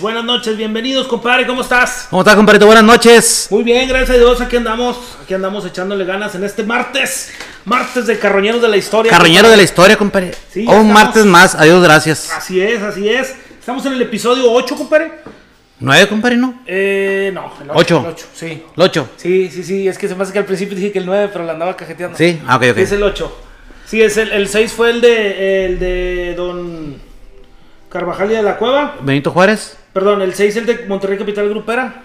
noches, buenas noches, bienvenidos, compadre, ¿cómo estás? ¿Cómo estás, compadrito? Buenas noches. Muy bien, gracias a Dios, aquí andamos, aquí andamos echándole ganas en este martes, martes de Carroñeros de la Historia. Carroñero de la historia, compadre. Sí, Oh, un martes más, adiós, gracias. Así es, así es. Estamos en el episodio 8, compadre. ¿Nueve, compadre, no? Eh, no, el 8. Ocho. El 8, sí. ¿El ocho? Sí, sí, sí, es que se me hace que al principio dije que el 9, pero la andaba cajeteando. Sí, ah, ok, ok. Es el 8. Sí, es el, el 6 fue el de, el de Don Carvajal y de la Cueva. Benito Juárez. Perdón, el 6 el de Monterrey Capital Grupera.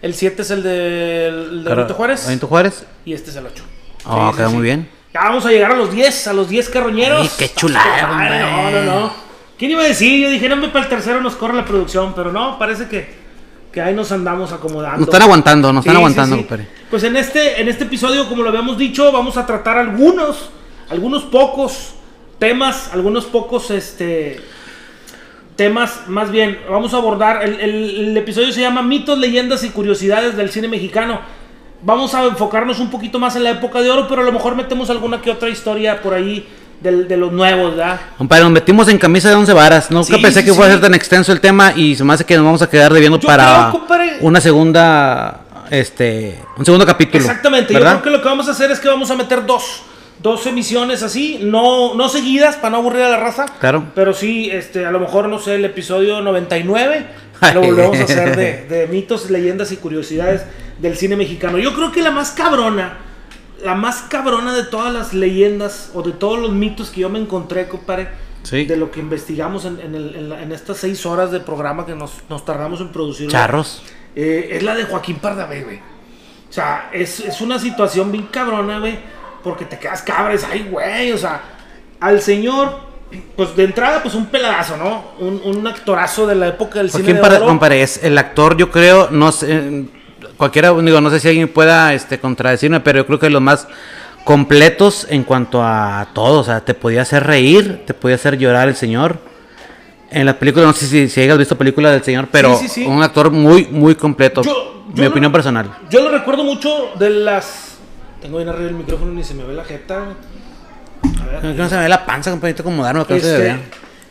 El 7 es el de, el de Cara- Benito Juárez. Benito Juárez. Y este es el 8. Oh, Sí, quedó sí, muy bien. Ya vamos a llegar a los 10, a los 10 carroñeros. Ay, qué chulada, Ay, No, no, no. ¿Quién iba a decir? Yo dije, no, para el tercero nos corre la producción, pero no, parece que, que ahí nos andamos acomodando. Nos están aguantando, nos Sí, están aguantando, sí. Pues en este, en este episodio, como lo habíamos dicho, vamos a tratar algunos, algunos pocos temas, algunos pocos, este, temas, más bien, vamos a abordar, el, el- el episodio se llama Mitos, Leyendas y Curiosidades del Cine Mexicano. Vamos a enfocarnos un poquito más en la época de oro, pero a lo mejor metemos alguna que otra historia por ahí del- de los nuevos, ¿verdad? Compadre, nos metimos en camisa de once varas. Nunca Sí, pensé sí, que fuera a ser tan extenso el tema y se me hace que nos vamos a quedar debiendo Yo para creo, compadre. una segunda, este, un segundo capítulo. Exactamente, ¿verdad? yo creo que lo que vamos a hacer es que vamos a meter dos, dos emisiones así, no, no seguidas para no aburrir a la raza. Claro. Pero sí, este, a lo mejor, no sé, el episodio 99 Ay. lo volvemos a hacer de, de mitos, leyendas y curiosidades del cine mexicano. Yo creo que la más cabrona, la más cabrona de todas las leyendas o de todos los mitos que yo me encontré, compadre, Sí. de lo que investigamos en, en el- en la- en estas seis horas de programa que nos, nos tardamos en producir. Charros. Eh, es la de Joaquín Pardavé, güey. O sea, es, es una situación bien cabrona, güey. Porque te quedas cabres, ay, güey. O sea, al señor, pues de entrada, pues un peladazo, ¿no? Un, un actorazo de la época del cine Joaquín de oro. compadre, es el actor, yo creo, no sé, cualquiera, digo, no sé si alguien pueda este, contradecirme, pero yo creo que los más completos en cuanto a todo, o sea, te podía hacer reír, te podía hacer llorar el señor. En las películas, no sé si, si hayas visto películas del señor, pero Sí, sí, sí. un actor muy, muy completo. Yo- yo mi opinión personal. Yo lo recuerdo mucho de las. Tengo bien arriba el micrófono ni se me ve la jeta, güey. A ver. No se me ve la panza, compadre, acomodarme, que no se Este, vea.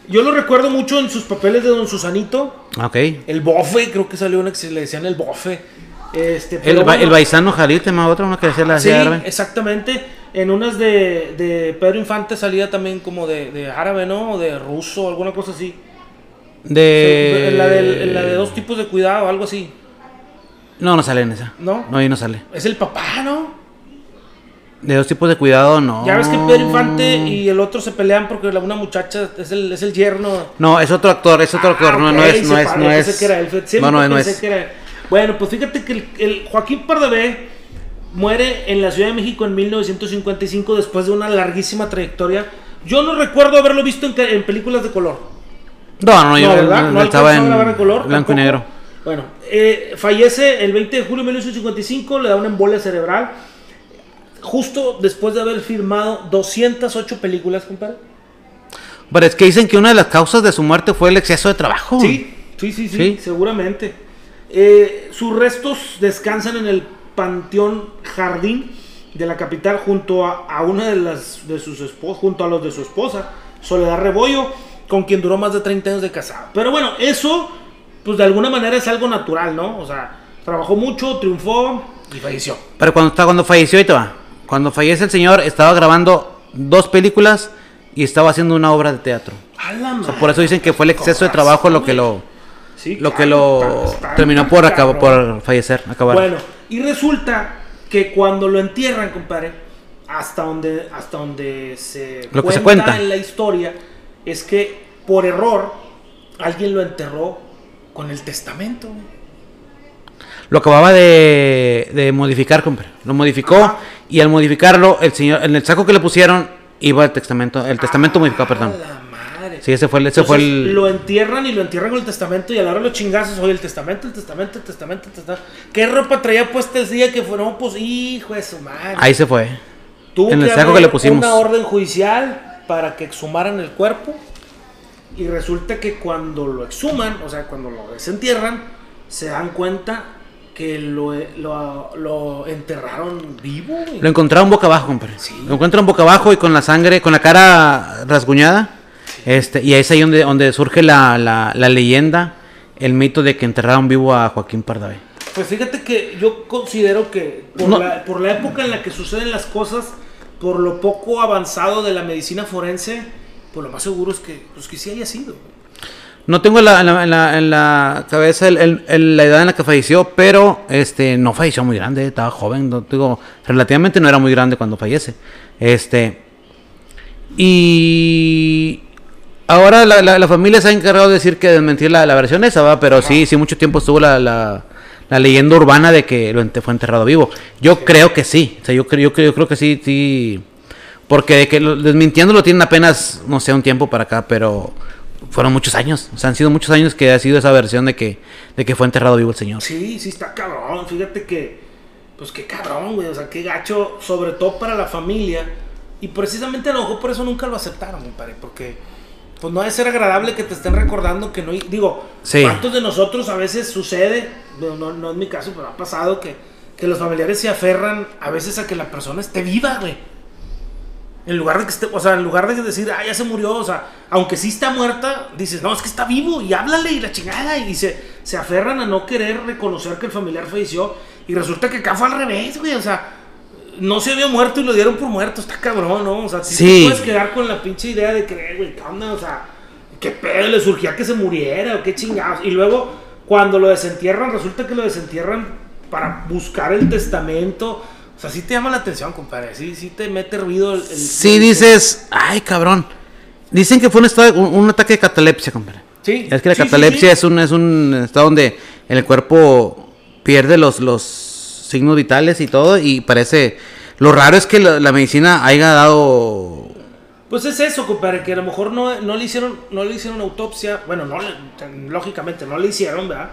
yo lo recuerdo mucho en sus papeles de Don Susanito. Ah, Ok. El bofe, creo que salió una que se le decían el bofe. Este, El, pero ba- bueno. el Baizano Jalil, tema otro, uno que decía la Sí, árabe. exactamente. En unas de, de Pedro Infante salía también como de, de árabe, ¿no? O de ruso, alguna cosa así. De... En, la de, en la de dos tipos de cuidado, algo así. No, no sale en esa. ¿No? No, ahí no sale. Es el papá, ¿no? De dos tipos de cuidado, no. Ya ves que Pedro Infante y el otro se pelean porque la- una muchacha es el, es el yerno. No, es otro actor, es otro actor, no, no es, no es, no es. que era él. Siempre No, no, no pensé es. que era él. Bueno, pues fíjate que el, el Joaquín Pardavé muere en la Ciudad de México en 1955 después de una larguísima trayectoria. Yo no recuerdo haberlo visto en, películas de color. No, no, yo No, ¿verdad? No estaba en a grabar en color. blanco y negro. Bueno, eh, fallece el 20 de julio de 1955, le da una embolia cerebral. Justo después de haber firmado 208 películas, compadre. Pero es que dicen que una de las causas de su muerte fue el exceso de trabajo. Sí, sí, sí, sí, Sí. seguramente. Eh, sus restos descansan en el Panteón Jardín de la capital junto a, a una de las de sus esposas, junto a los de su esposa, Soledad Rebollo, con quien duró más de 30 años de casado. Pero bueno, eso, pues de alguna manera es algo natural, ¿no? O sea, trabajó mucho, triunfó y falleció. Pero cuando está cuando falleció, ahí te va. Cuando fallece el señor, estaba grabando dos películas y estaba haciendo una obra de teatro. O sea, por eso dicen que fue el exceso de trabajo lo que lo Sí, lo que lo terminó por acabo, por fallecer, acabar. Bueno, y resulta que cuando lo entierran, compadre, hasta donde, hasta donde se, Lo que se cuenta. en la historia, es que por error alguien lo enterró con el testamento. Lo acababa de, de modificar, compadre. Lo modificó Ajá. y al modificarlo, el señor, en el saco que le pusieron, iba el testamento, el testamento modificado, perdón. La madre. Sí, ese fue el, ese fue el. Lo entierran y lo entierran con el testamento y a la hora de los chingazos, oye, el testamento, el testamento, el testamento, el testamento. ¿Qué ropa traía puesta el día que fue? No, pues hijo de su madre. Ahí se fue. Tuvo en el saco que le pusimos. una orden judicial para que exhumaran el cuerpo. Y resulta que cuando lo exhuman, o sea, cuando lo desentierran, se dan cuenta que lo, lo, lo enterraron vivo. güey. Lo encontraron boca abajo, compadre. Sí. Lo encuentran boca abajo y con la sangre, con la cara rasguñada. Este, y ahí es ahí donde, donde surge la, la, la leyenda el mito de que enterraron vivo a Joaquín Pardavé. Pues fíjate que yo considero que por, No. la, por la época en la que suceden las cosas, por lo poco avanzado de la medicina forense, pues lo más seguro es que, pues que sí haya sido. No tengo en la, en la, en la- en la cabeza el- el- el- la edad en la que falleció, pero este no falleció muy grande, estaba joven, no, digo, relativamente no era muy grande cuando fallece. Este y ahora la, la- la familia se ha encargado de decir que desmentir la, la versión esa, va, pero sí, sí mucho tiempo estuvo la, leyenda urbana de que lo ente- fue enterrado vivo. Yo creo que sí, o sea, yo creo, yo creo, yo creo que sí, sí. Porque de que lo, desmintiéndolo tienen apenas, no sé, un tiempo para acá, pero fueron muchos años. O sea, han sido muchos años que ha sido esa versión de que, de que fue enterrado vivo el señor. Sí, sí está cabrón. Fíjate que, pues qué cabrón, güey. O sea, qué gacho, sobre todo para la familia. Y precisamente a lo mejor por eso nunca lo aceptaron, mi padre. Porque, pues no debe ser agradable que te estén recordando que no. Digo, Sí. ¿cuántos de nosotros a veces sucede? No, no, no es mi caso, pero ha pasado que, que los familiares se aferran a veces a que la persona esté viva, güey. En lugar de que esté, o sea, en lugar de decir, ah, ya se murió, o sea, aunque sí está muerta, dices, no, es que está vivo y háblale y la chingada. Y se, se aferran a no querer reconocer que el familiar falleció. Y resulta que acá fue al revés, güey, o sea, no se había muerto y lo dieron por muerto, está cabrón, ¿no? O sea, sí, Sí. puedes quedar con la pinche idea de que, güey, ¿qué onda? O sea, ¿qué pedo le surgía que se muriera o qué chingados? Y luego, cuando lo desentierran, resulta que lo desentierran para buscar el testamento. O sea, sí te llama la atención, compadre. Sí, sí te mete ruido el. el- Sí el- dices, ay cabrón. Dicen que fue un, estado, un, un ataque de catalepsia, compadre. Sí. Es que la sí, catalepsia sí. Es, un, es un estado donde el cuerpo pierde los, los signos vitales y todo y parece... Lo raro es que la, la medicina haya dado... Pues es eso, compadre, que a lo mejor no, no le hicieron no le hicieron autopsia. Bueno, no lógicamente no le hicieron, ¿verdad?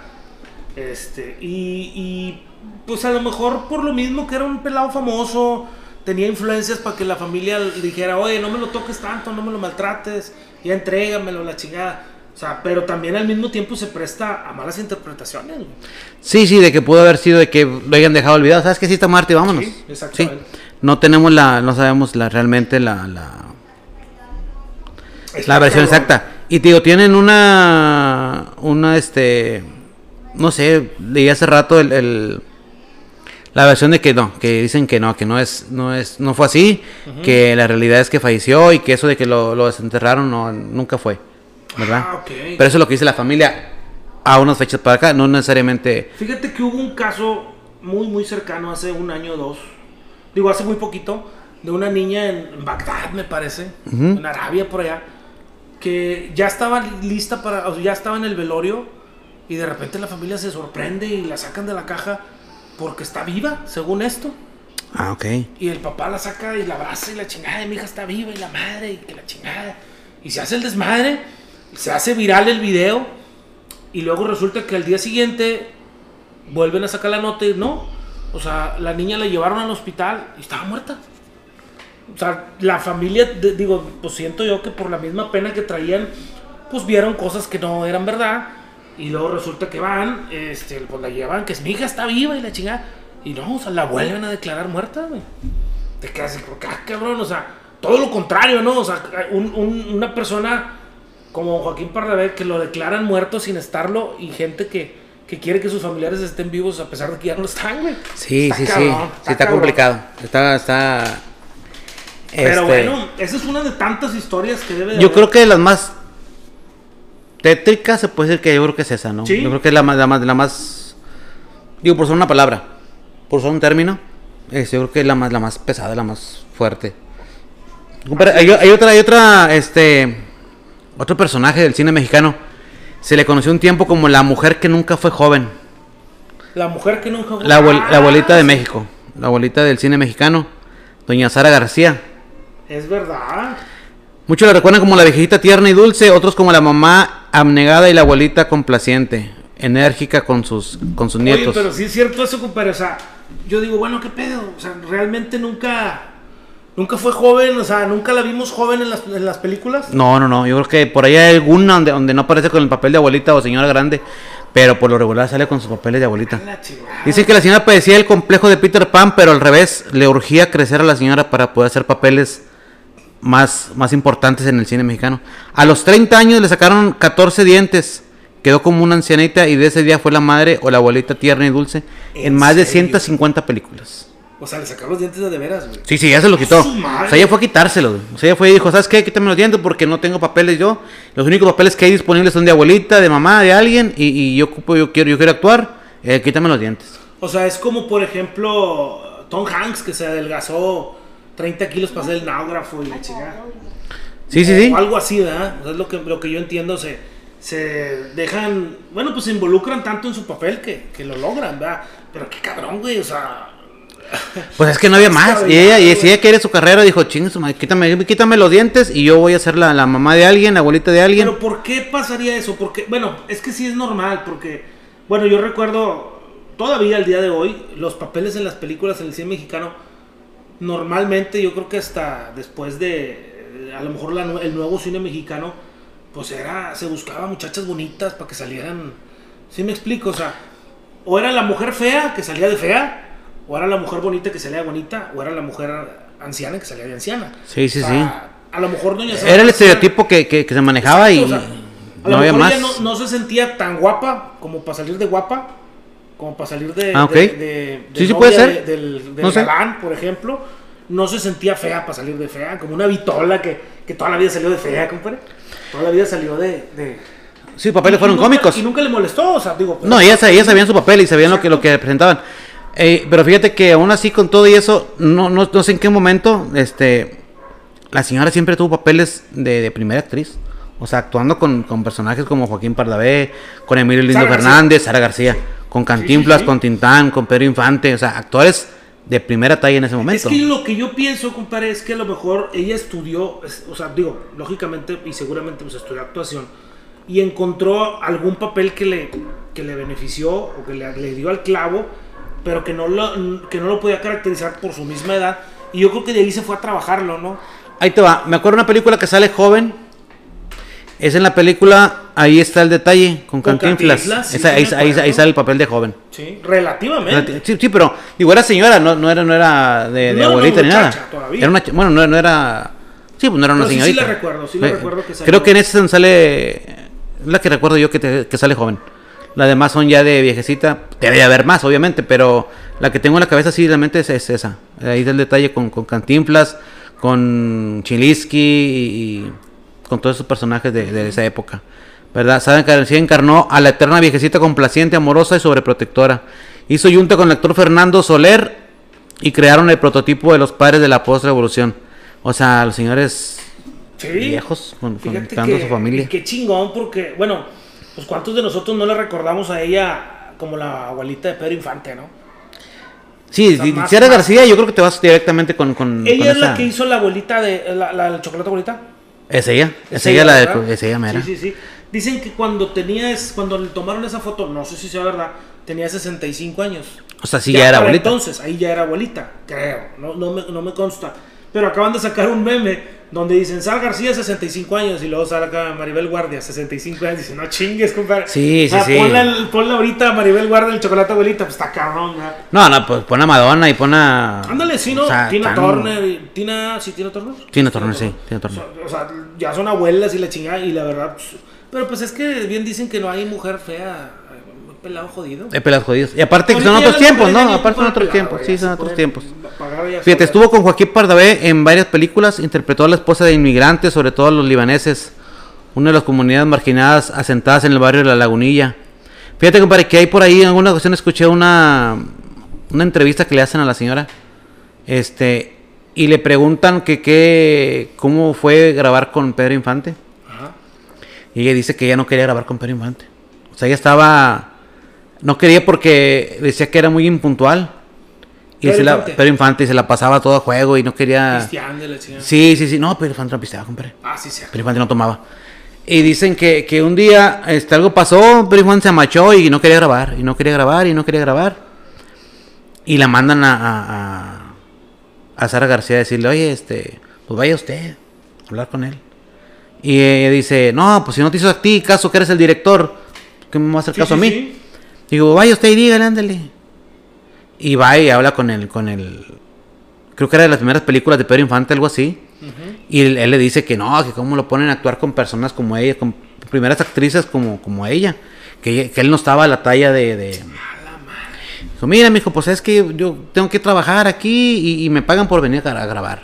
Este, y, y pues a lo mejor por lo mismo que era un pelado famoso, tenía influencias para que la familia le dijera, oye, no me lo toques tanto, no me lo maltrates, ya entrégamelo, la chingada. O sea, pero también al mismo tiempo se presta a malas interpretaciones. güey. Sí, sí, de que pudo haber sido de que lo hayan dejado olvidado. ¿Sabes que sí está y vámonos? Sí, exactamente. No tenemos la... No sabemos la realmente la... la... La versión exacta. Y te digo, tienen una. Una, este. No sé, leí hace rato el. el- la versión de que no, que dicen que no, que no es, no es, no fue así, que la realidad es que falleció y que eso de que lo, lo desenterraron no, nunca fue, ¿verdad? Ah, ok. Pero eso es lo que dice la familia a unas fechas para acá, no necesariamente. Fíjate que hubo un caso muy, muy cercano, hace un año o dos, digo, hace muy poquito, de una niña en Bagdad, me parece, en Arabia, por allá, que ya estaba lista para, o sea, ya estaba en el velorio y de repente la familia se sorprende y la sacan de la caja porque está viva, según esto. Ah, ok. Y el papá la saca y la abraza y la chingada, y mi hija está viva y la madre y que la chingada. Y se hace el desmadre, se hace viral el video y luego resulta que al día siguiente vuelven a sacar la nota y no. O sea, la niña la llevaron al hospital y estaba muerta. O sea, la familia, de- digo, pues siento yo que por la misma pena que traían, pues vieron cosas que no eran verdad. Y luego resulta que van, este, pues la llevan, que es mi hija está viva y la chingada. Y no, o sea, la vuelven a declarar muerta, güey. Te quedas así, ah, cabrón, o sea, todo lo contrario, ¿no? O sea, un- un- una persona como Joaquín Pardavé que lo declaran muerto sin estarlo y gente que, que quiere que sus familiares estén vivos a pesar de que ya no están, güey. Sí, Está sí, sí. cabrón, Sí, está cabrón. complicado. Está, está. Pero este, bueno, esa es una de tantas historias que debe de Yo haber. creo que de las más tétricas se puede decir que yo creo que es esa, ¿no? Sí. Yo creo que es la más, la más, la más, digo, por usar una palabra, por usar un término, es, yo creo que es la más, la más pesada, la más fuerte. Hay, hay otra, hay otra, este, otro personaje del cine mexicano. Se le conoció un tiempo como la mujer que nunca fue joven. La mujer que nunca... La, abuel- la abuelita de Ah, México, la abuelita del cine mexicano, doña Sara García. Es verdad. Muchos la recuerdan como la viejita tierna y dulce, otros como la mamá abnegada y la abuelita complaciente, enérgica con sus, con sus nietos. Oye, pero sí es cierto eso, compadre. O sea, yo digo, bueno, ¿qué pedo? O sea, realmente nunca... Nunca fue joven, o sea, nunca la vimos joven en las, en las películas. No, no, no, yo creo que por ahí hay alguna donde, donde no aparece con el papel de abuelita o señora grande, pero por lo regular sale con sus papeles de abuelita. Dicen que la señora padecía el complejo de Peter Pan, pero al revés, le urgía crecer a la señora para poder hacer papeles más, más importantes en el cine mexicano. A los 30 años le sacaron 14 dientes, que quedó como una ancianita y de ese día fue la madre o la abuelita tierna y dulce en, ¿En más de serio? 150 películas. O sea, le sacaron los dientes de, de veras, güey. Sí, sí, ya se lo quitó. O sea, ella fue a quitárselo. güey. O sea, ella fue y dijo, ¿sabes qué? Quítame los dientes porque no tengo papeles yo. Los únicos papeles que hay disponibles son de abuelita, de mamá, de alguien. Y, y yo ocupo, yo quiero, yo quiero actuar. eh, quítame los dientes. O sea, es como, por ejemplo, Tom Hanks, que se adelgazó 30 kilos para hacer el náufrago y la chingada. Sí, sí, sí. O algo así, ¿verdad? O sea, es lo que, lo que yo entiendo, se, se dejan, bueno, pues se involucran tanto en su papel que, que lo logran, ¿verdad? Pero qué cabrón, güey, o sea... Pues es que no había más. Y ella, y si ella quiere su carrera, dijo, chingue su madre, quítame, quítame los dientes y yo voy a ser la, la mamá de alguien, la abuelita de alguien. Pero ¿por qué pasaría eso? Porque, bueno, es que sí es normal, porque, bueno, yo recuerdo todavía al día de hoy, los papeles en las películas en el cine mexicano, normalmente yo creo que hasta después de, a lo mejor la el nuevo cine mexicano, pues era, se buscaba muchachas bonitas para que salieran, ¿sí me explico? O sea, o era la mujer fea que salía de fea, o era la mujer bonita que salía de bonita, o era la mujer anciana que salía de anciana. Sí, sí, O sea, A lo mejor Doña Sara Era el estereotipo que, que- que se manejaba y Exacto, o sea, a no lo había mejor más. ella no, no se sentía tan guapa como para salir de guapa, como para salir de, Ah, ok. de, de- de Sí, sí, puede ser. de- del, del No galán, por ejemplo. No se sentía fea para salir de fea, como una vitola que, que toda la vida salió de fea, compadre. Toda la vida salió de. Sí, papeles y fueron nunca- cómicos. Y nunca le molestó, o sea, digo. pero- No, ellas, ellas sabían su papel y sabían lo que, lo que representaban. Eh, pero fíjate que aún así con todo y eso, no, no, no sé en qué momento, este, la señora siempre tuvo papeles de, primera actriz. O sea, actuando con, con personajes como Joaquín Pardavé, con Emilio Lindo Sara García. Fernández, Sara García, con Cantinflas, sí. con Tintán, con Pedro Infante, o sea, actores de primera talla en ese Es momento. que lo que yo pienso, compadre, es que a lo mejor ella estudió, es- o sea, digo, lógicamente y seguramente pues estudió actuación y encontró algún papel que le, que le benefició o que le, le dio al clavo, pero que no, lo, que no lo podía caracterizar por su misma edad. Y yo creo que de ahí se fue a trabajarlo, ¿no? Ahí te va. Me acuerdo de una película que sale joven. Es en la película, ahí está el detalle, con Con Cantinflas. Cantinflas, sí, Esa- sí ahí, ahí- ahí sale el papel de joven. Sí, relativamente. Sí, sí, pero digo, era señora, no, no era, no era de, de No, no, abuelita ni nada. todavía. Era una, bueno, no, no era. Sí, pues no era una Pero sí, sí señorita. la recuerdo, sí la recuerdo que salió. Creo que en ese sale. La que recuerdo yo que, te- que sale joven. Las demás son ya de viejecita. Debe de haber más, obviamente, pero la que tengo en la cabeza sí realmente es, es esa. Ahí está el detalle con, con Cantinflas, con Chilisky y, y con todos esos personajes de, de esa época. ¿Verdad? Saben que García encarnó a la eterna viejecita complaciente, amorosa y sobreprotectora. Hizo yunta con el actor Fernando Soler y crearon el prototipo de los padres de la post-revolución. O sea, los señores Sí. viejos con, que- su familia. Qué chingón, porque, bueno, pues cuántos de nosotros no le recordamos a ella como la abuelita de Pedro Infante, ¿no? Sí, sea, si más- si eres más- García, yo creo que te vas directamente con, con, Ella con es la que hizo la abuelita de la, la, la chocolate abuelita. Es ella, es, ella, la ¿verdad? de, es ella mera. Sí, sí, sí. Dicen que cuando tenías, cuando le tomaron esa foto, no sé si sea verdad, tenía 65 años. O sea, sí, ya, era para abuelita. Entonces, ahí ya era abuelita, creo. No, no, me, no me consta. Pero acaban de sacar un meme donde dicen Sal García, 65 años, y luego sale acá Maribel Guardia, 65 años. Dicen, no chingues, compadre. Sí, sí, sea, sí. Ponla, ahorita a Maribel Guardia el chocolate abuelita, pues está cabrón. No, no, pues pon a Madonna y pon a. Ándale, sí, ¿no? o sea, Tina tan- Turner. y- Tina, ¿sí, Tina Turner? Tina Turner, sí, Tina Turner. O sea, ya son abuelas y la chingada, y la verdad. pues, pero pues es que bien dicen que no hay mujer fea, pelado jodido. De pelas jodidas. Y aparte que son otros tiempos, ¿no? Aparte son otros pelado, tiempos, sí, son otros tiempos. Fíjate, estuvo con Joaquín Pardavé en varias películas, interpretó a la esposa de inmigrantes, sobre todo a los libaneses, una de las comunidades marginadas asentadas en el barrio de La Lagunilla. Fíjate, compadre, que hay por ahí, en alguna ocasión escuché una, una entrevista que le hacen a la señora, este, y le preguntan que qué, cómo fue grabar con Pedro Infante. Ajá. Y ella dice que ella no quería grabar con Pedro Infante. O sea, ella estaba. No quería porque decía que era muy impuntual. Y Pedro se la, Infante. Pedro Infante se la pasaba todo a juego y no quería. Cristian de la chingada. Sí, sí, sí. No, Pedro Infante no pisteaba, compadre. Ah, sí, sí. Pedro Infante no tomaba. Y dicen que, que un día este, algo pasó, Pedro Infante se amachó y no quería grabar. Y no quería grabar y no quería grabar. Y la mandan a, a, a- a Sara García a decirle, oye, este, pues vaya usted a hablar con él. Y ella dice, no, pues si no te hizo a ti caso que eres el director, ¿qué me va a hacer Sí, caso sí, a mí? sí. Digo, vaya usted y dígale, ándale. Y va y habla con el, con el, creo que era de las primeras películas de Pedro Infante, algo así. Y él, él le dice que no, que cómo lo ponen a actuar con personas como ella, con primeras actrices como, como ella. que, que él no estaba a la talla de... de... Dijo, mira, mijo, pues es que yo tengo que trabajar aquí y, y me pagan por venir a, a grabar.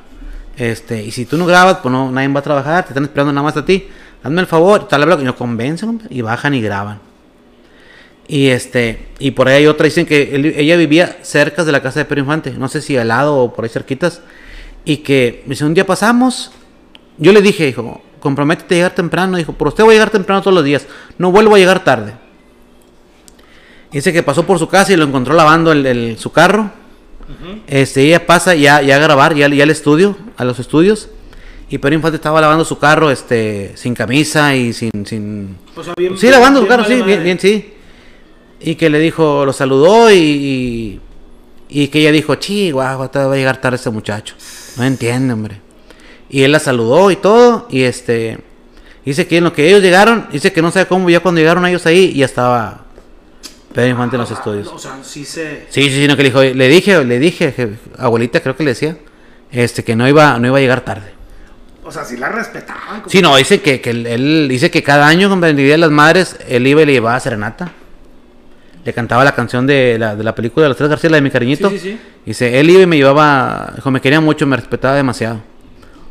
Este, y si tú no grabas, pues no, nadie va a trabajar, te están esperando nada más a ti. Hazme el favor, tal vez lo convencen, y bajan y graban. Y este, y por ahí hay otra, dicen que él- ella vivía cerca de la casa de Pedro Infante, no sé si al lado o por ahí cerquitas. Y que, dice, un día pasamos, yo le dije, dijo, comprométete a llegar temprano. Dijo, por usted voy a llegar temprano todos los días, no vuelvo a llegar tarde. Dice que pasó por su casa y lo encontró lavando el, el- su carro. Este, ella pasa ya, ya a grabar, ya, ya al estudio, a los estudios. Y Pedro Infante estaba lavando su carro, este, sin camisa y sin, sin, sea, bien- Sí, lavando su carro, sí, bien, sí. Y que le dijo, lo saludó y, y, y que ella dijo, chihuahua, te va a llegar tarde ese muchacho. No entiende, hombre. Y él la saludó y todo, y este, dice que en lo que ellos llegaron, dice que no sabe cómo, ya cuando llegaron ellos ahí, ya estaba Pedro Infante en los estudios. O sea, sí se. Sí, sí, sí, no, que le dijo, le dije, le dije, je- abuelita, creo que le decía, este, que no iba, no iba a llegar tarde. O sea, sí la respetaban. Sí, no, dice que, que él, él dice que cada año con el Día de las Madres él iba y le llevaba serenata. Le cantaba la canción de la, de la película de los tres García, la de mi cariñito. Sí, sí, sí. Dice, él iba y me llevaba, dijo, me quería mucho, me respetaba demasiado.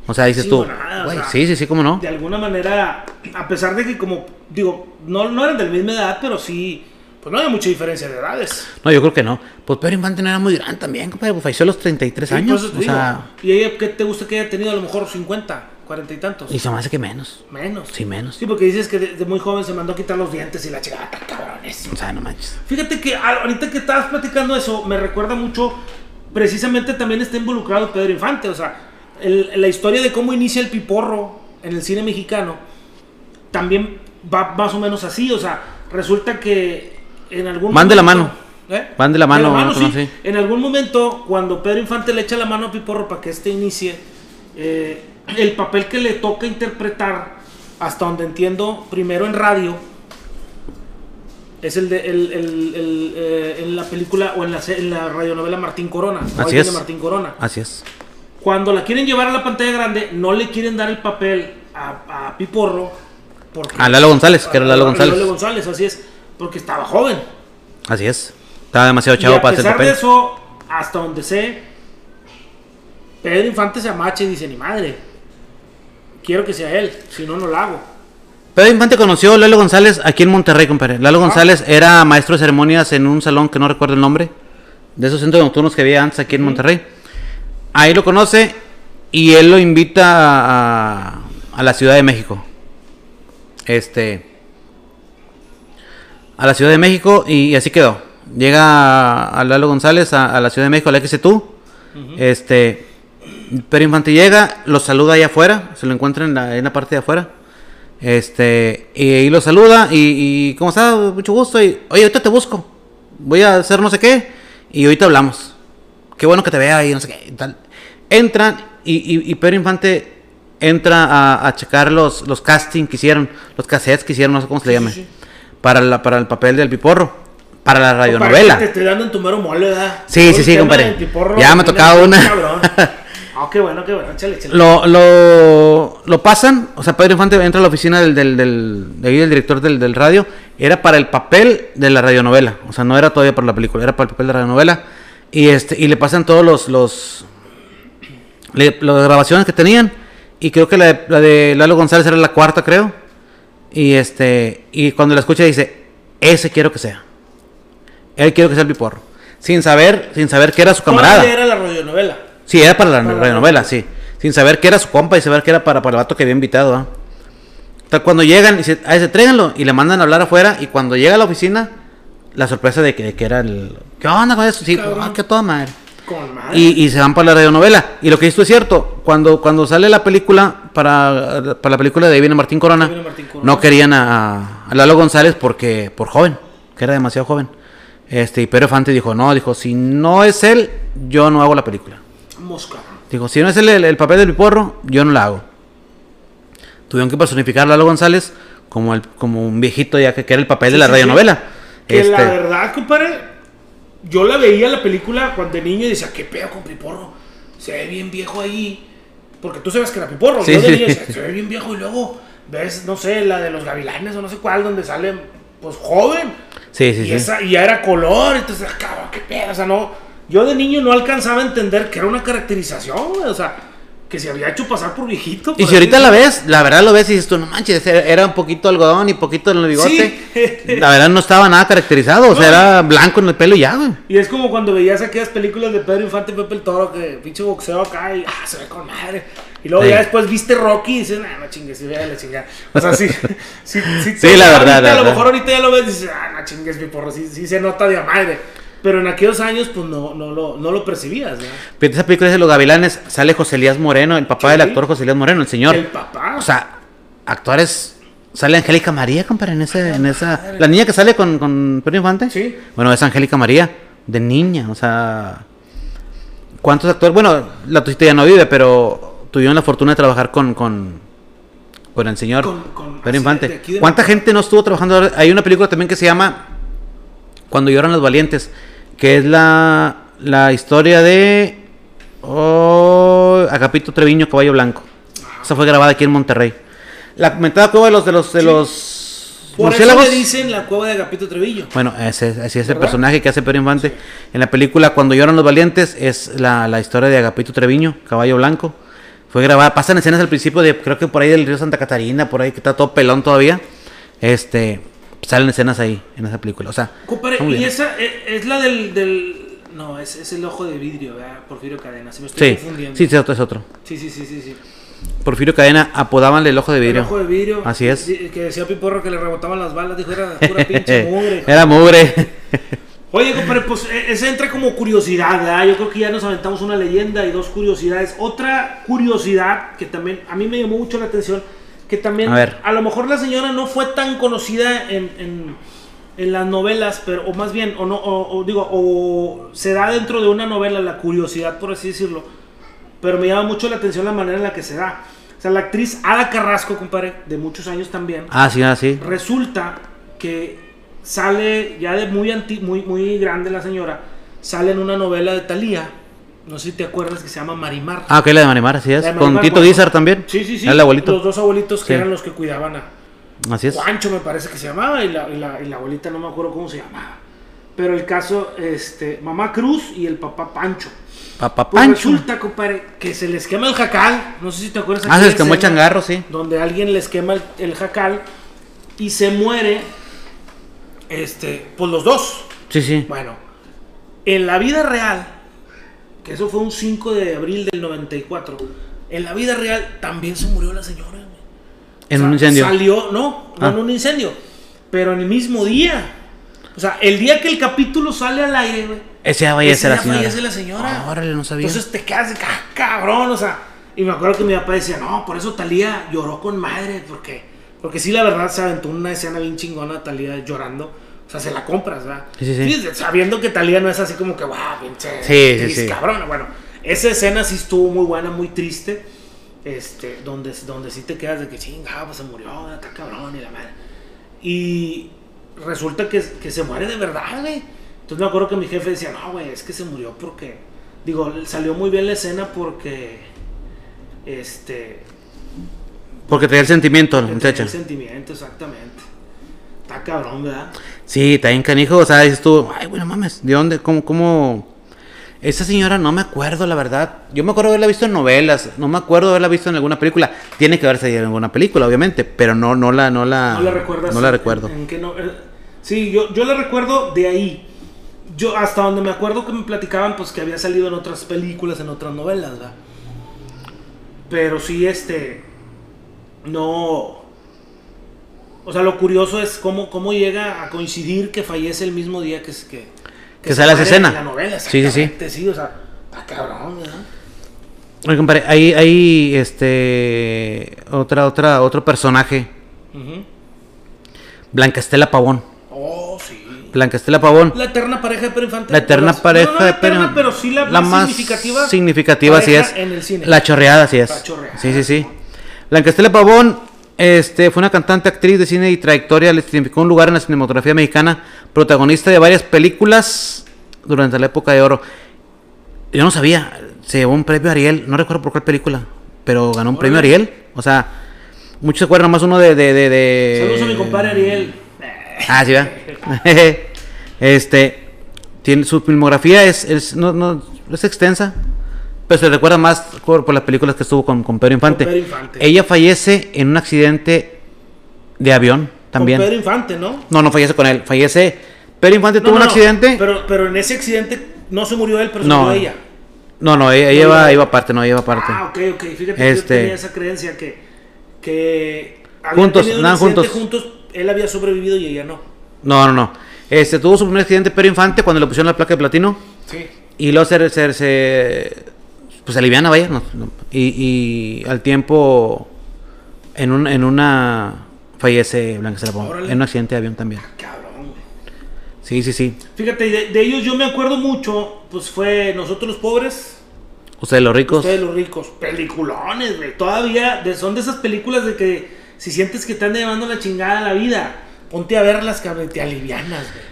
O sea, dices tú, nada, o güey, sea, sí, sí, sí, cómo no. De alguna manera, a pesar de que, como digo, no, no eran de la misma edad, pero sí, pues no había mucha diferencia de edades. No, yo creo que no. Pues Pedro Infante no era muy grande también, compadre, pues falleció a los 33 Sí, años. te O digo. sea, ¿Y ella qué te gusta que haya tenido a lo mejor 50, 40 y tantos? y se me hace que menos. Menos. Sí, menos. Sí, porque dices que de, de muy joven se mandó a quitar los dientes y la chica, "Ah, cabrones. O sea, no manches. Fíjate que ahorita que estabas platicando eso, me recuerda mucho, precisamente también está involucrado Pedro Infante, o sea, el- la historia de cómo inicia el piporro en el cine mexicano, también va más o menos así, o sea, resulta que en algún Van de la mano. ¿Eh? Van de la mano, sí. no, sí. En algún momento, cuando Pedro Infante le echa la mano a Piporro para que éste inicie, eh, el papel que le toca interpretar, hasta donde entiendo, primero en radio, es el de el, el- el, eh, en la película o en la, en la radionovela Martín Corona. Así es. Martín Corona. Así es. Cuando la quieren llevar a la pantalla grande, no le quieren dar el papel a, a Piporro. Porque, A Lalo González, que era Lalo a González. Lalo González, así es. Porque estaba joven. Así es. Estaba demasiado chavo a para hacer pesar papel. de eso, hasta donde sé, Pedro Infante se amacha y dice, ni madre, quiero que sea él, si no, no lo hago. Pedro Infante conoció a Lalo González aquí en Monterrey, compadre. Ah. Lalo González era maestro de ceremonias en un salón que no recuerdo el nombre. De esos centros nocturnos que había antes aquí en Monterrey. Ahí lo conoce y él lo invita a, a la Ciudad de México. Este. A la Ciudad de México y así quedó. Llega a Lalo González a, a la Ciudad de México, la XTU. Este. Pedro Infante llega, lo saluda allá afuera, se lo encuentra en la, en la parte de afuera. Este, y, y lo saluda y, y ¿cómo está? Mucho gusto. Y, oye, ahorita te busco. Voy a hacer no sé qué. Y ahorita hablamos. Qué bueno que te vea y no sé qué. y tal. Entran y, y, Pedro Infante entra a, a checar los, los castings que hicieron, los cassettes que hicieron, no sé cómo se le llame. sí. Para, la, para el papel del piporro. Para la Para radionovela. que te estoy dando en tu mero mole, ¿verdad? Sí, Todo sí, sí, compadre. Ya me tocaba una. Ah, qué bueno, qué bueno, échale, échale. Lo, lo, lo pasan, o sea, Pedro Infante entra a la oficina del, del, del, de ahí del director del, del radio, era para el papel de la radionovela, o sea, no era todavía para la película, era para el papel de la radionovela, y este, y le pasan todos los, los, le- las grabaciones que tenían, y creo que la de, la de Lalo González era la cuarta, creo, y este, y cuando la escucha dice, ese quiero que sea, él quiero que sea el piporro, sin saber, sin saber que era su camarada. Todavía era la radionovela. Sí, era para la Para la radionovela, sí. Sin saber que era su compa y saber que era para, para el vato que había invitado. ¿ah? Cuando llegan y dice, a ese tráiganlo y le mandan a hablar afuera y cuando llega a la oficina, la sorpresa de que, de que era el... ¿Qué onda con eso? Sí, ah, que toda madre. Con madre. Y, y se van para la radionovela. Y lo que esto es cierto, cuando, cuando sale la película, para, para la película de viene Martín Corona, Martín Corona. no querían a, a Lalo González porque por joven, que era demasiado joven. Este, y Pedro Fante dijo, no, dijo, si no es él, yo no hago la película. Mosca. Dijo, si no es el, el- el papel del piporro, yo no la hago. Tuvieron que personificar a Lalo González como, el, como un viejito ya que, que era el papel de la Sí, sí, radionovela. Que Este, la verdad, compadre, yo la veía la película cuando de niño y decía, ¿qué pedo con Piporro? Se ve bien viejo ahí. Porque tú sabes que era Piporro. Yo de niño decía, se ve bien viejo y luego ves, no sé, la de los gavilanes o no sé cuál, donde sale pues joven. Sí, sí, y, sí. esa- y ya era color, entonces, ah, cabrón, qué pedo, o sea, no. Yo de niño no alcanzaba a entender que era una caracterización, güey, o sea, que se había hecho pasar por viejito. Y por si ahorita la ves, la verdad lo ves y dices tú, no manches, era un poquito algodón y poquito en el bigote. Sí. La verdad no estaba nada caracterizado, o sea, No. era blanco en el pelo y ya, güey. Y es como cuando veías aquellas películas de Pedro Infante y Pepe el Toro, que pinche boxeo acá y ah, se ve con madre. Y luego Sí. ya después viste Rocky y dices, nah, no chingues, sí, vea la chingada. O sea, sí, sí, sí, Sí, la verdad, ahorita, la A lo verdad. mejor ahorita ya lo ves y dices, ah, no chingues, mi porro, sí, sí se nota de madre. Pero en aquellos años, pues no, no, lo, no lo percibías, ¿no? Esa película es de los gavilanes, sale José Elías Moreno, el papá Sí. del actor José Elías Moreno, el señor. El papá. O sea, actores. Sale Angélica María, compadre, en, ese, en esa. La niña que sale con, con Pedro Infante. Sí. Bueno, es Angélica María, de niña, o sea. ¿Cuántos actores? Bueno, la tucita ya no vive, pero tuvieron la fortuna de trabajar con. con, con el señor Con- con- Pedro Infante. de aquí de- ¿Cuánta gente no estuvo trabajando? Hay una película también que se llama Cuando lloran los valientes, que es la, la historia de. Oh, Agapito Treviño, Caballo Blanco. Esa fue grabada aquí en Monterrey. La comentada cueva de los de los de Sí. los Por eso le dicen la cueva de Agapito Trevillo. Bueno, ese, es el ¿Verdad? personaje que hace Pedro Infante. En la película Cuando lloran los valientes es la, la historia de Agapito Treviño, Caballo Blanco. Fue grabada, pasan escenas al principio de, creo que por ahí del río Santa Catarina, por ahí que está todo pelón todavía. Este, salen escenas ahí, en esa película. O sea, muy y esa eh, es, la del, del. No, es, es el ojo de vidrio, ¿verdad? Porfirio Cadena. Se me estoy sí, confundiendo. sí, sí, es otro. sí, sí, sí, sí, sí. Porfirio Cadena apodaban el ojo de El vidrio. ojo de vidrio. Así es. Que decía Piporro que le rebotaban las balas. Dijo, era pura pinche mugre. Era mugre. Oye, compadre, pues eh, ese entra como curiosidad, ¿verdad? Yo creo que ya nos aventamos una leyenda y dos curiosidades. Otra curiosidad que también a mí me llamó mucho la atención, que también A ver. lo mejor la señora no fue tan conocida en, en, en las novelas, pero o más bien, o no, o, o digo, o se da dentro de una novela la curiosidad, por así decirlo, pero me llama mucho la atención la manera en la que se da. O sea, la actriz Ada Carrasco, compadre, de muchos años también, ah, sí, ah, sí. resulta que sale ya de muy anti, muy muy grande la señora sale en una novela de Thalía no sé si te acuerdas que se llama Marimar Ah, ok, la de Marimar, así es. Con Tito. Guizar también. sí sí sí el abuelito. los dos abuelitos que Sí. eran los que cuidaban a Así es. Juancho me parece que se llamaba y la, y la- y la abuelita no me acuerdo cómo se llamaba pero el caso este mamá Cruz y el papá Pancho Papá pues Pancho. resulta compadre que se les quema el jacal no sé si te acuerdas Ah, se les quemó el changarro, sí. donde alguien les quema el, el jacal y se muere este pues los dos Sí, sí. bueno en la vida real que eso fue un 5 de abril del 94 en la vida real también se murió la señora. En O sea, un incendio. salió no no Ah. en un incendio pero en el mismo día o sea el día que el capítulo sale al aire güey Ese ya fallece ese la día señora. fallece la señora. Órale, no sabía. Entonces te quedas de "Ah, cabrón, o sea. Y me acuerdo que mi papá decía, no, por eso Talía lloró con madre, porque, porque sí, la verdad, se aventó una escena bien chingona, Talía llorando. O sea, se la compras, ¿verdad? Sí, sí, sí. sabiendo que Talía no es así como que, guau, pinche. Sí, sí, cabrona. Bueno, esa escena sí estuvo muy buena, muy triste. Este, donde, donde sí te quedas de que chinga, pues se murió, está cabrón y la madre. Y resulta que, que se muere de verdad, güey. Entonces me acuerdo que mi jefe decía, no, güey, es que se murió porque. Digo, salió muy bien la escena porque. Este. Porque traía el sentimiento, tenía muchacha. El sentimiento, exactamente. Está cabrón, ¿verdad? Sí, está bien canijo. O sea, dices tú, ay, bueno, mames, ¿de dónde? ¿Cómo, cómo? Esa señora no me acuerdo, la verdad. Yo me acuerdo de haberla visto en novelas. No me acuerdo haberla visto en alguna película. Tiene que haber salido en alguna película, obviamente. Pero no, no la, no la. No la recuerdas. No la recuerdo. en qué no- eh, sí, yo, yo la recuerdo de ahí. Yo hasta donde me acuerdo que me platicaban, pues que había salido en otras películas, en otras novelas, ¿verdad? Pero sí, este. No. O sea, lo curioso es cómo, cómo llega a coincidir que fallece el mismo día que, que, Que se sale muere escena. en La novela, Sí, sí, sí. sí. o sea, está cabrón, ¿verdad? Oye, compadre, hay, hay este. Otra, otra, otro personaje. Ujú. Blanca Estela Pavón. Oh, sí. Blanca Estela Pavón. La eterna pareja de Pedro Infante. La eterna pareja no, no la de Pedro- pero sí la, la más, significativa. significativa, pareja es. En el cine. La chorreada, así es. La chorreada. Sí, sí, sí. Blanca Estela Pavón este, fue una cantante, actriz de cine y trayectoria. Le significó un lugar en la cinematografía mexicana. Protagonista de varias películas durante la época de oro. Yo no sabía. Se llevó un premio Ariel. No recuerdo por cuál película. Pero ganó un premio. Ariel. O sea, muchos se acuerdan más uno de. de, de, de- Saludos a mi compadre Ariel. Ah, sí, va. este, tiene, su filmografía es, es, no, no, es extensa, pero se recuerda más por, por las películas que estuvo con, con Pedro Infante. Pedro Infante. Ella fallece en un accidente de avión también. Con Pedro Infante, ¿no? No, no fallece con él, fallece. Pedro Infante No, tuvo no, un accidente. Pero, pero en ese accidente no se murió él, pero se No. murió ella. No, no, ella, iba, iba aparte, no, ella iba aparte. Ah, ok, ok. Fíjate que Este- yo tenía esa creencia que, que Juntos, andaban accidente juntos. Él había sobrevivido y ella no. No, no, no. Este, tuvo su primer accidente Pedro Infante cuando le pusieron la placa de platino. Sí. Y luego se, se, se- pues aliviana, vaya. no- no. y, y al tiempo, en, un, en una, fallece Blanca. Órale. En un accidente de avión también. Cabrón, güey. Sí, sí, sí. Fíjate, de, de ellos yo me acuerdo mucho, pues fue Nosotros los Pobres, Ustedes los ricos. Ustedes los Ricos. Peliculones, güey. Todavía de- son de esas películas de que si sientes que te anda llevando la chingada a la vida, ponte a verlas, cabrón, te alivianas, güey.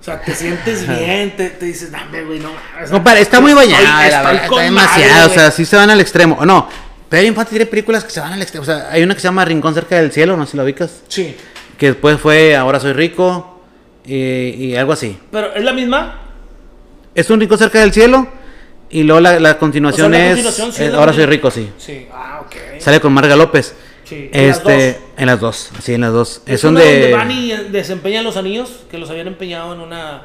O sea, te sientes bien, te, te dices, dame, güey, no mames". O sea, Compadre, está muy estoy- bañada, la estoy verdad, con está madre, demasiado, o sea, sí se van al extremo. O No, Pedro Infante tiene películas que se van al extremo. O sea, hay una que se llama Rincón cerca del cielo, no sé si la ubicas. Sí. Que después fue Ahora soy rico y, y algo así. Pero es la misma. Es un rincón cerca del cielo y luego la, la continuación O sea, la es continuación sí eh, es la Ahora soy rico, sí. Sí. Ah, ok. Sale con Marga López. Sí, en las Este, dos. en las dos, sí, en las dos. Es, Es, donde donde van y desempeñan los anillos que los habían empeñado en una.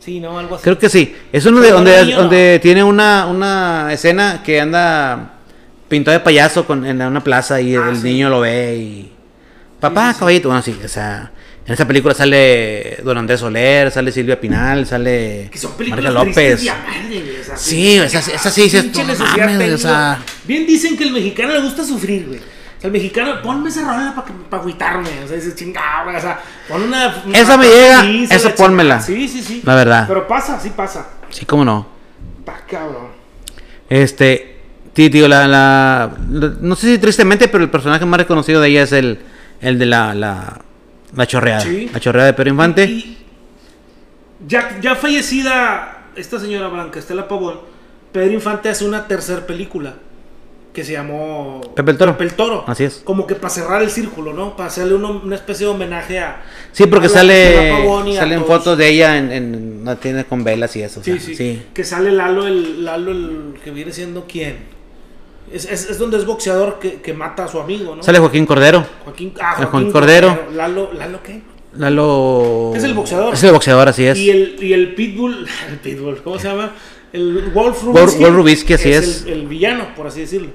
Sí, ¿no? Algo así. Creo que sí. Es uno de Pero donde, anillo no. donde tiene una, una escena que anda pintado de payaso con, en una plaza y Ah, el sí. niño lo ve y... Papá, caballito. Bueno, sí, o sea... En esa película sale Don Andrés Soler, sale Silvia Pinal, sale Que son películas Marga tristes López. madre, o sea, Sí, esa- esa sí dices, mames, o sea. Bien dicen que al mexicano le gusta sufrir, güey. O sea, el mexicano, ponme esa rola para pa agüitarme. O sea, dices, chingada, güey. O sea, pon una. una Esa me llega, esa la pónmela. Sí, sí, sí. La verdad. Pero pasa, sí pasa. Sí, cómo no. Pa' cabrón. Este, sí, tío, la, la, la- no sé si tristemente, pero el personaje más reconocido de ella es el, el de la, la, la chorreada. Sí. La chorreada de Pedro Infante. Y ya, ya fallecida esta señora Blanca Estela Pavón, Pedro Infante hace una tercera película que se llamó Pepe el Toro. Pepe el Toro. Así es. Como que para cerrar el círculo, ¿no? Para hacerle uno- una especie de homenaje a. Sí, porque a sale salen fotos de ella en, en una tienda con velas y eso. o Sí, sea, sí, Que sale Lalo, el Lalo, el que viene siendo quién. Es, es, es donde es boxeador que, que mata a su amigo, ¿no? Sale Joaquín Cordero. Joaquín, ah, Joaquín Joaquín Cordero. Lalo, ¿Lalo qué? Lalo. Es el boxeador. Es el boxeador, así es. Y el, y el Pitbull, el Pitbull, ¿cómo se llama? El Wolf Rubinsky. Wolf Rubinsky, así es. El, el villano, por así decirlo.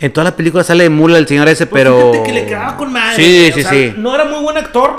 En toda la película sale Mula el señor ese, Pues pero. Fíjate que le quedaba con madre. Sí, güey, o sí, sea, sí. No era muy buen actor.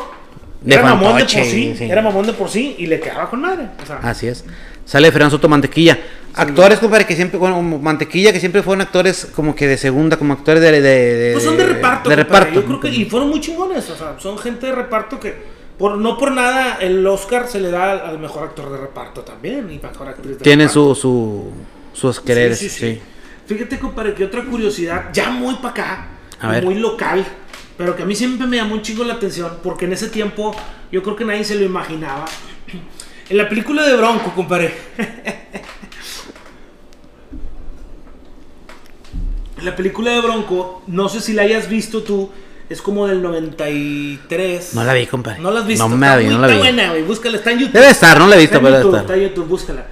De era mamón de por sí, sí. Era mamón de por sí y le quedaba con madre. O sea, Así es. Sale Fernando Soto Mantequilla. Actores, compadre, que siempre, bueno, Mantequilla, que siempre fueron actores como que de segunda, como actores de. de, de- pues son de reparto. De compadre. reparto. Yo creo que. Y fueron muy chingones. O sea, son gente de reparto que. Por, no por nada el Oscar se le da al, mejor actor de reparto también. Y mejor actriz de Tienen reparto. su, su, sus quereres. Sí, Sí, sí, sí. Fíjate, compadre, que otra curiosidad, ya muy para acá, A ver. muy local, pero que a mí siempre me llamó un chingo la atención, porque en ese tiempo yo creo que nadie se lo imaginaba. En la película de Bronco, compadre. en la película de Bronco, no sé si la hayas visto tú, es como del 93. No la vi, compadre. No la has visto. No me la vi, muy- no la vi. buena, güey. Búscala, está en YouTube. Debe estar, no la he visto, Está en pero debe YouTube, estar. está en YouTube, búscala.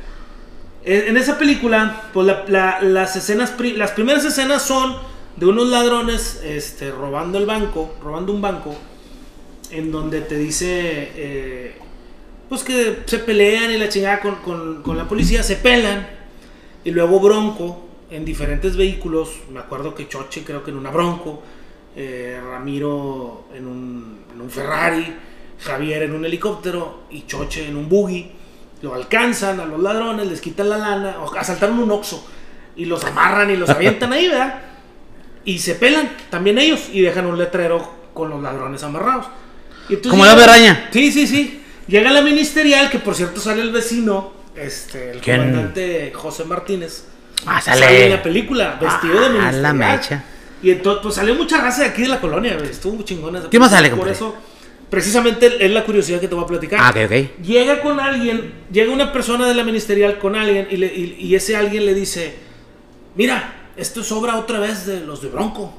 En esa película, pues la- la- las escenas, las primeras escenas son de unos ladrones este, robando el banco, robando un banco, en donde te dice, eh, pues que se pelean y la chingada con, con- con la policía, se pelan, y luego Bronco, en diferentes vehículos, me acuerdo que Choche creo que en una Bronco, eh, Ramiro en un, en un Ferrari, Javier en un helicóptero y Choche en un buggy. Lo alcanzan a los ladrones, les quitan la lana, o asaltaron un Oxxo y los amarran y los avientan ahí, ¿verdad? Y se pelan también ellos y dejan un letrero con los ladrones amarrados. Y Como la araña. Sí, sí, sí. Llega la ministerial, que por cierto sale el vecino, este, el ¿Quién? comandante José Martínez. Ah, Sale. sale. en la película, vestido de Ah, ministerial. la mecha. Y entonces, pues salió mucha raza de aquí de la colonia, güey. Estuvo muy chingona. esa ¿Qué más sale, Por eso, precisamente es la curiosidad que te voy a platicar. Ah, ok, ok. Llega con alguien, llega una persona de la ministerial con alguien y, le- y- y ese alguien le dice, mira, esto es obra otra vez de los de Bronco.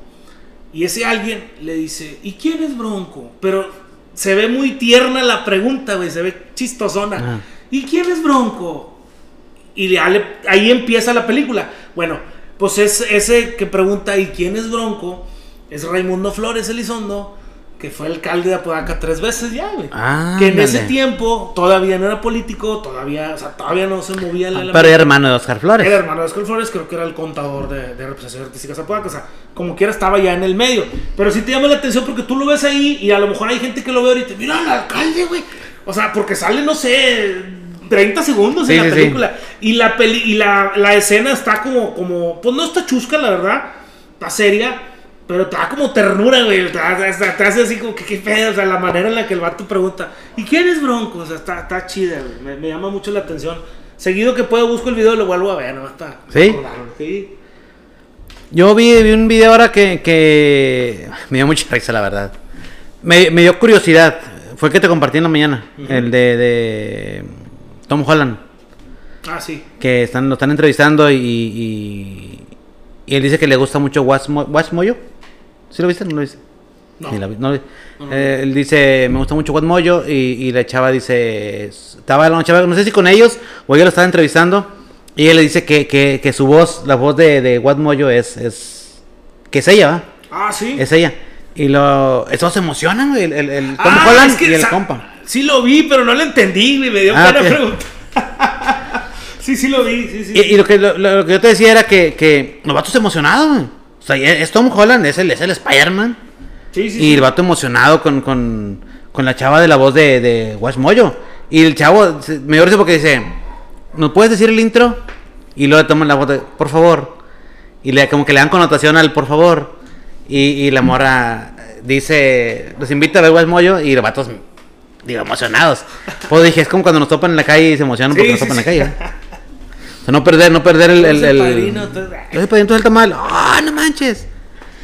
Y ese alguien le dice, ¿y quién es Bronco? Pero se ve muy tierna la pregunta, güey, se ve chistosona. ¿Y quién es Bronco? Y le- ahí empieza la película. Bueno, pues es ese que pregunta, ¿y quién es Bronco? Es Raimundo Flores Elizondo, que fue alcalde de Apodaca tres veces ya, güey. Ah, que en ese tiempo todavía no era político, todavía, o sea, todavía no se movía la... la- Pero era hermano de Oscar Flores. era hermano de Oscar Flores, creo que era el contador de, de representaciones artísticas Apodaca, o sea, como quiera estaba ya en el medio. Pero sí te llama la atención porque tú lo ves ahí y a lo mejor hay gente que lo ve ahorita, mira al alcalde, güey. O sea, porque sale, no sé, 30 segundos Sí, en la sí, sí. película. Y la peli y la, la escena está como, como, pues no está chusca, la verdad, está seria. Pero te da como ternura, güey. Te, da- te- te hace así como que qué pedo. O sea, la manera en la que el vato pregunta, ¿y quién es Bronco? O sea, está, está chida, güey. Me, me llama mucho la atención. Seguido que puedo, busco el video lo vuelvo a ver, nomás para ¿Sí? ¿sí? Yo vi, vi un video ahora que, que me dio mucha risa, la verdad. Me, me dio curiosidad. Fue el que te compartí en la mañana. El de, de Tom Holland. Ah, sí. Que están, lo están entrevistando y, y, y él dice que le gusta mucho Watch, Mo- Watch Mojo. ¿Sí lo viste? ¿No lo viste? No. La no. Eh, él dice, me gusta mucho Mojo. Y, y la chava dice, estaba la chava, no sé si con ellos o ella lo estaba entrevistando. Y él le dice que, que, que su voz, la voz de, de Mojo es, es, que es ella, ¿va? Ah, sí. Es ella. Y lo, estos se emocionan, güey, el, el, el Tom Ah, Holland es que y el compa. Sí lo vi, pero no lo entendí, güey. Me dio Ah, pena preguntar. sí, sí lo vi, sí, sí. Y, y lo, que, lo, lo que yo te decía era que, que los vatos emocionados, güey. O sea, es Tom Holland, es el, es el Spider-Man. sí, sí, Y sí. el vato emocionado con, con, con la chava de la voz de, de Mojo. Y el chavo me dio porque dice, ¿nos puedes decir el intro? Y luego le toman la voz de, por favor. Y le, como que le dan connotación al por favor. Y, y la morra dice, los invita a ver Mojo y los vatos, digo, emocionados. Pues dije, es como cuando nos topan en la calle y se emocionan porque Sí, nos topan en sí. la calle. ¿eh? O sea, no perder, no perder el... el, el el- padrino, Yo soy padrino, el tamal. ¡Ah, no manches!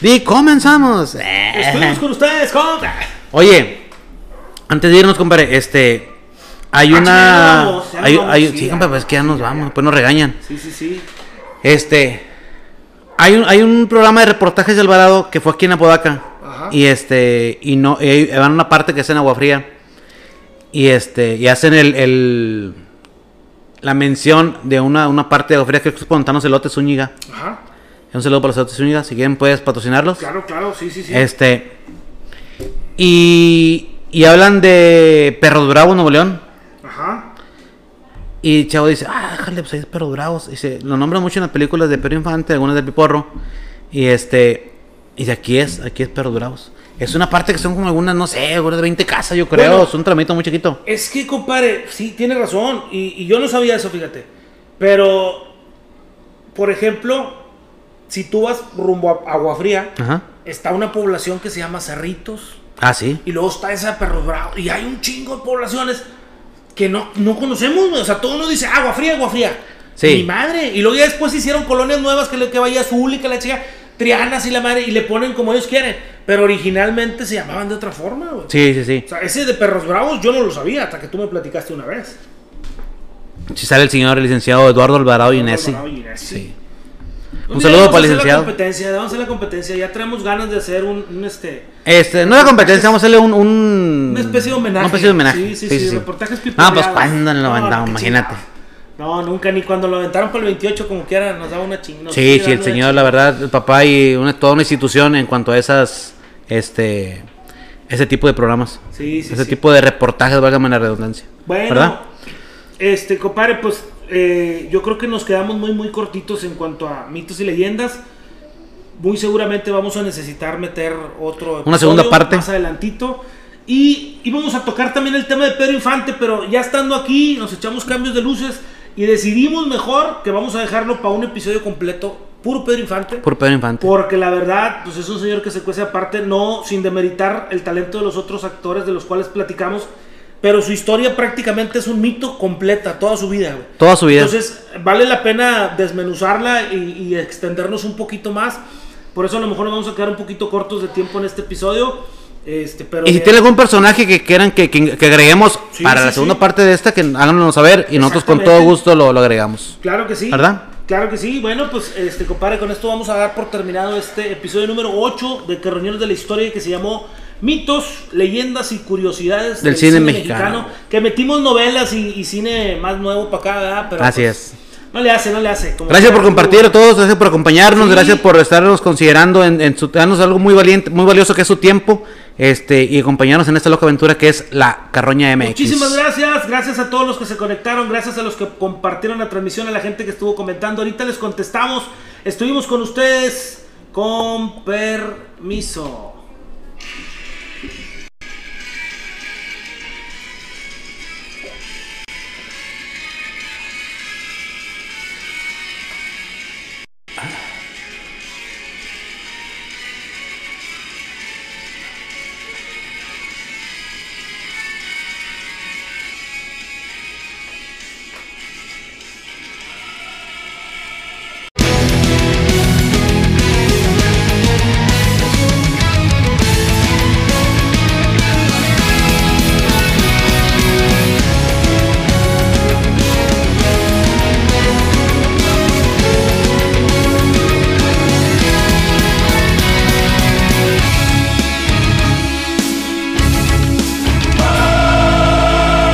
Di, comenzamos. Estuvimos con ustedes, compa. Oye, antes de irnos, compadre, este. Hay Ah, una. vamos, hay, vamos, hay- sí, sí, compadre, pues es que ya nos vamos, pues nos regañan. Sí, sí, sí. Este. Hay un, hay un programa de reportajes de Alvarado que fue aquí en Apodaca. Ajá. Y este. Y no. Y van a una parte que es en Agua Fría. Y este. Y hacen el. el- la mención de una, una parte de Agua Fría que es Pontanos Elotes Zúñiga. Ajá. Un saludo para los Elotes Zúñiga. Si quieren, puedes patrocinarlos. Claro, claro, sí, sí, sí. Este. Y. Y hablan de Perros Bravos, Nuevo León. Ajá. Y Chavo dice, ah, déjale, pues ahí es Perros Bravos. Dice, lo nombran mucho en las películas de Pedro Infante, algunas de Piporro. Y este. Y de aquí es, aquí es Perros Bravos. Es una parte que son como algunas, no sé, algunas de 20 casas, yo creo. Bueno. es un tramito muy chiquito. Es que, compadre, sí, tiene razón. Y, y yo no sabía eso, fíjate. Pero, por ejemplo, si tú vas rumbo a Agua Fría, Ajá. está una población que se llama Cerritos. Ah, sí. Y luego está esa Perros Bravos. Y hay un chingo de poblaciones que no, no conocemos, güey. O sea, todo uno dice agua fría, agua fría. Sí. Mi madre. Y luego ya después hicieron colonias nuevas que, le, que vaya azul y que la chica. Trianas y la madre. Y le ponen como ellos quieren. Pero originalmente se llamaban de otra forma, güey. Sí, sí, sí. O sea, ese de Perros Bravos yo no lo sabía hasta que tú me platicaste una vez. Si sale el señor licenciado Eduardo Alvarado Inesi. Sí. Un saludo vamos para el a licenciado. La competencia, vamos a hacer la competencia. Ya traemos ganas de hacer un, un, este. Este, no era competencia, vamos a hacerle un, un. Una especie de homenaje. Una especie de homenaje. Sí, sí, sí, reportajes Ah, pues cuándo lo No, qué imagínate. No, nunca, ni cuando lo aventaron para el 28, como quiera, nos daba una chingada. Sí, sí, el señor, la verdad, el papá y una, toda una institución en cuanto a esas, este, ese tipo de programas. Sí, sí, ese sí. tipo de reportajes, válgame la redundancia. Bueno, ¿Verdad? este, compadre, pues eh, yo creo que nos quedamos muy, muy cortitos en cuanto a mitos y leyendas. Muy seguramente vamos a necesitar meter otro. Una segunda parte. Más adelantito. Y íbamos a tocar también el tema de Pedro Infante, pero ya estando aquí nos echamos cambios de luces y decidimos mejor que vamos a dejarlo para un episodio completo, puro Pedro Infante. Por Pedro Infante. Porque la verdad, pues es un señor que se cuece aparte, no sin demeritar el talento de los otros actores de los cuales platicamos, pero su historia prácticamente es un mito completa, toda su vida. güey. Toda su vida. Entonces, vale la pena desmenuzarla y, y extendernos un poquito más. Por eso a lo mejor nos vamos a quedar un poquito cortos de tiempo en este episodio. Este, pero y si tiene algún personaje que quieran que, que- que agreguemos Sí, para sí, la segunda sí. parte de esta, que háganos saber y nosotros con todo gusto lo, lo agregamos. Claro que sí. ¿Verdad? Claro que sí. Bueno, pues, este, compadre, con esto vamos a dar por terminado este episodio número 8 de Carroñeros de la Historia que se llamó mitos, leyendas y curiosidades Del cine mexicano. Que metimos novelas y, y cine más nuevo para acá, ¿verdad? Pero, Así pues, es. No le hace, no le hace. Como Gracias por compartir a todos, gracias por acompañarnos, Sí. gracias por estarnos considerando en, en su, darnos algo muy valiente, muy valioso que es su tiempo, este, y acompañarnos en esta loca aventura que es la Carroña MX. Muchísimas gracias, gracias a todos los que se conectaron, gracias a los que compartieron la transmisión, a la gente que estuvo comentando. Ahorita les contestamos, estuvimos con ustedes con permiso.